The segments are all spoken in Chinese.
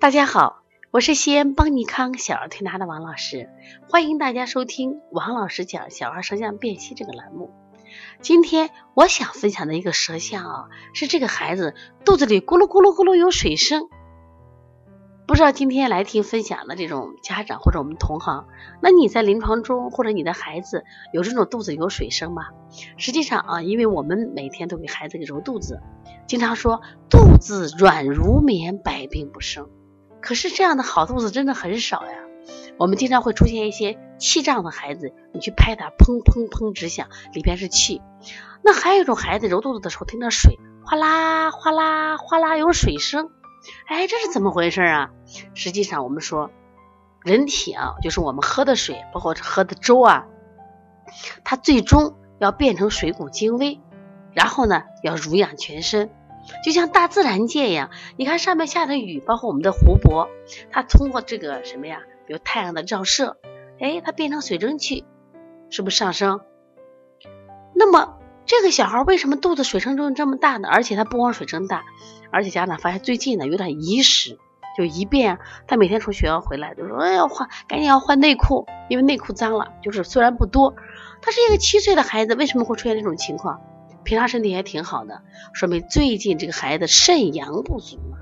大家好，我是西安邦尼康小儿推拿的王老师，欢迎大家收听王老师讲小儿舌象辨析这个栏目。今天我想分享的一个舌象啊，是这个孩子肚子里咕噜咕噜咕噜有水声。不知道今天来听分享的这种家长或者我们同行，那你在临床中或者你的孩子有这种肚子有水声吗？实际上啊，因为我们每天都给孩子给揉肚子，经常说肚子软如棉，百病不生。可是这样的好肚子真的很少呀。我们经常会出现一些气胀的孩子，你去拍他，砰砰砰直响，里边是气。那还有一种孩子揉肚子的时候听到水哗啦哗啦哗啦有水声。哎，这是怎么回事啊？实际上，我们说人体啊，就是我们喝的水，包括喝的粥啊，它最终要变成水谷精微，然后呢，要濡养全身，就像大自然界一样。你看上面下的雨，包括我们的湖泊，它通过这个什么呀？比如太阳的照射，哎，它变成水蒸气，是不是上升？那么。这个小孩为什么肚子水声这么大呢？而且他不光水声大，而且家长发现最近呢有点遗屎，就一便他每天从学校回来就说：“哎呀，换赶紧要换内裤，因为内裤脏了。”就是虽然不多，他是一个七岁的孩子，为什么会出现这种情况？平常身体还挺好的，说明最近这个孩子肾阳不足嘛。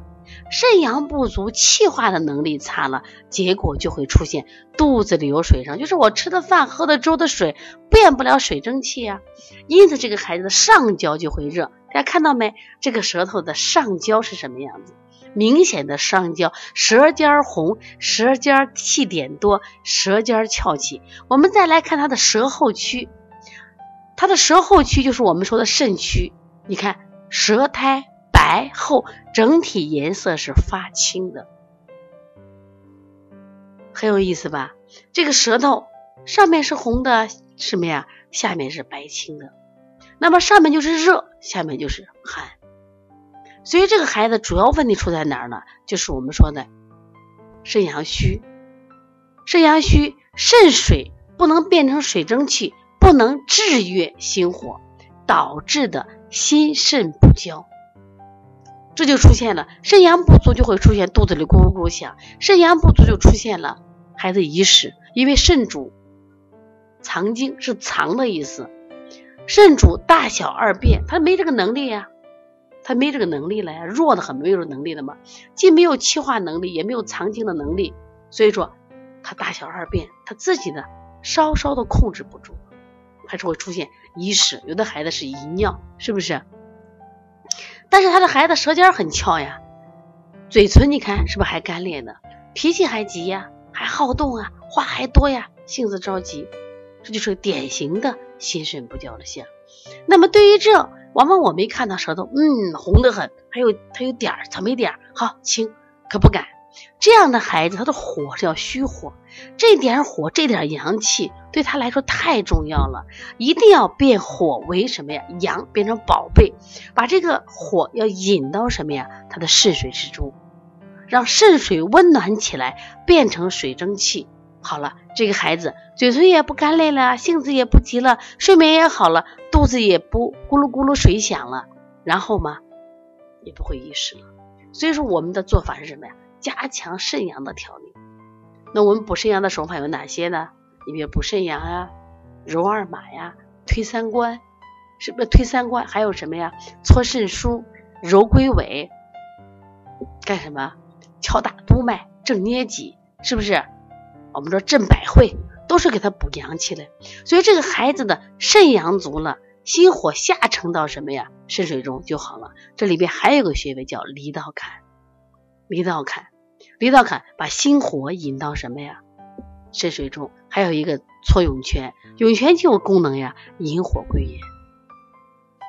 肾阳不足，气化的能力差了，结果就会出现肚子里有水声，就是我吃的饭、喝的粥的水变不了水蒸气啊。因此，这个孩子的上焦就会热。大家看到没？这个舌头的上焦是什么样子？明显的上焦，舌尖红，舌尖气点多，舌尖翘起。我们再来看他的舌后区，他的舌后区就是我们说的肾区。你看，舌苔。白厚，整体颜色是发青的，很有意思吧？这个舌头上面是红的，什么呀？下面是白青的。那么上面就是热，下面就是寒。所以这个孩子主要问题出在哪儿呢？就是我们说的肾阳虚。肾阳虚，肾水不能变成水蒸气，不能制约心火，导致的心肾不交。这就出现了肾阳不足，就会出现肚子里咕噜咕噜响。肾阳不足就出现了孩子遗屎，因为肾主藏精，是藏的意思。肾主大小二便，他没这个能力呀，他没这个能力了呀，弱的很，没有能力了嘛，既没有气化能力，也没有藏精的能力，所以说他大小二便，他自己呢稍稍的控制不住，还是会出现遗屎。有的孩子是遗尿，是不是？但是他的孩子舌尖很翘呀，嘴唇你看是不是还干裂呢？脾气还急呀，还好动啊，话还多呀，性子着急，这就是典型的心肾不交的象。那么对于这，往往我没看到舌头，嗯，红得很，还有还有点儿，草莓点儿，好轻，可不敢。这样的孩子，他的火是要虚火，这点火，这点阳气对他来说太重要了，一定要变火为什么呀？阳变成宝贝，把这个火要引到什么呀？他的肾水之中，让肾水温暖起来，变成水蒸气。好了，这个孩子嘴唇也不干裂了，性子也不急了，睡眠也好了，肚子也不咕噜咕噜水响了，然后嘛，也不会遗失了。所以说，我们的做法是什么呀？加强肾阳的调理，那我们补肾阳的手法有哪些呢？你比如补肾阳啊，揉二马呀，推三关，是不是推三关？还有什么呀？搓肾腧，揉龟尾，干什么？敲打督脉，正捏脊，是不是？我们说镇百会，都是给他补阳气的。所以这个孩子的肾阳足了，心火下沉到什么呀？肾水中就好了。这里边还有个穴位叫离道坎。离道坎，离道坎把心火引到什么呀？肾水中，还有一个搓涌泉，涌泉就有功能呀，引火归元。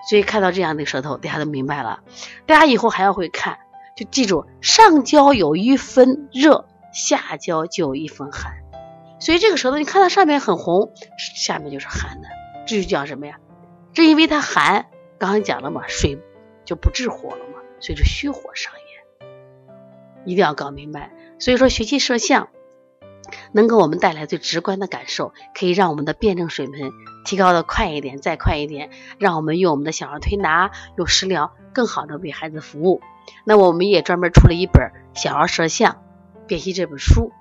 所以看到这样的舌头，大家都明白了。大家以后还要会看，就记住上焦有一分热，下焦就有一分寒。所以这个舌头，你看它上面很红，下面就是寒的，这就叫什么呀？正因为它寒，刚刚讲了嘛，水就不治火了嘛，所以说虚火上炎。一定要搞明白，所以说学习摄像，能给我们带来最直观的感受，可以让我们的辩证水平提高的快一点，再快一点，让我们用我们的小儿推拿，用食疗更好的为孩子服务。那我们也专门出了一本《小儿舌象辨析》这本书，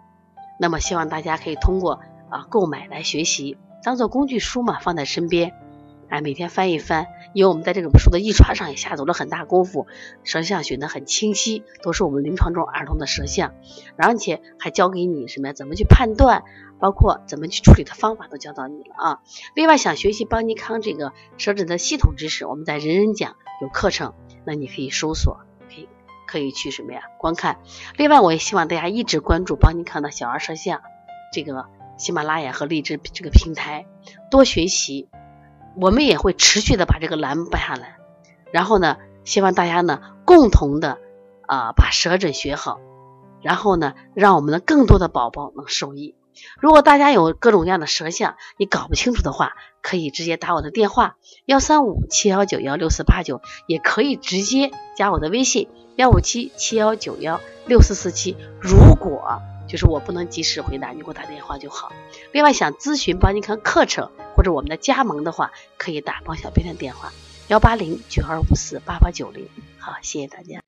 那么希望大家可以通过啊购买来学习，当做工具书嘛，放在身边。哎，每天翻一翻，因为我们在这本书的印刷上也下足了很大功夫，舌象选的很清晰，都是我们临床中儿童的舌象，而且还教给你什么呀？怎么去判断，包括怎么去处理的方法都教到你了啊。另外，想学习邦尼康这个舌诊的系统知识，我们在人人讲有课程，那你可以搜索，可以可以去什么呀？观看。另外，我也希望大家一直关注邦尼康的小儿舌象这个喜马拉雅和荔枝这个平台，多学习。我们也会持续的把这个栏目办下来，然后呢，希望大家呢共同的啊把舌诊学好，然后呢，让我们的更多的宝宝能受益。如果大家有各种各样的舌象，你搞不清楚的话，可以直接打我的电话幺三五七幺九幺六四八九，也可以直接加我的微信幺五七七幺九幺六四四七。如果就是我不能及时回答，你给我打电话就好。另外想咨询帮你看课程或者我们的加盟的话，可以打帮小编的电话幺八零九二五四八八九零。好，谢谢大家。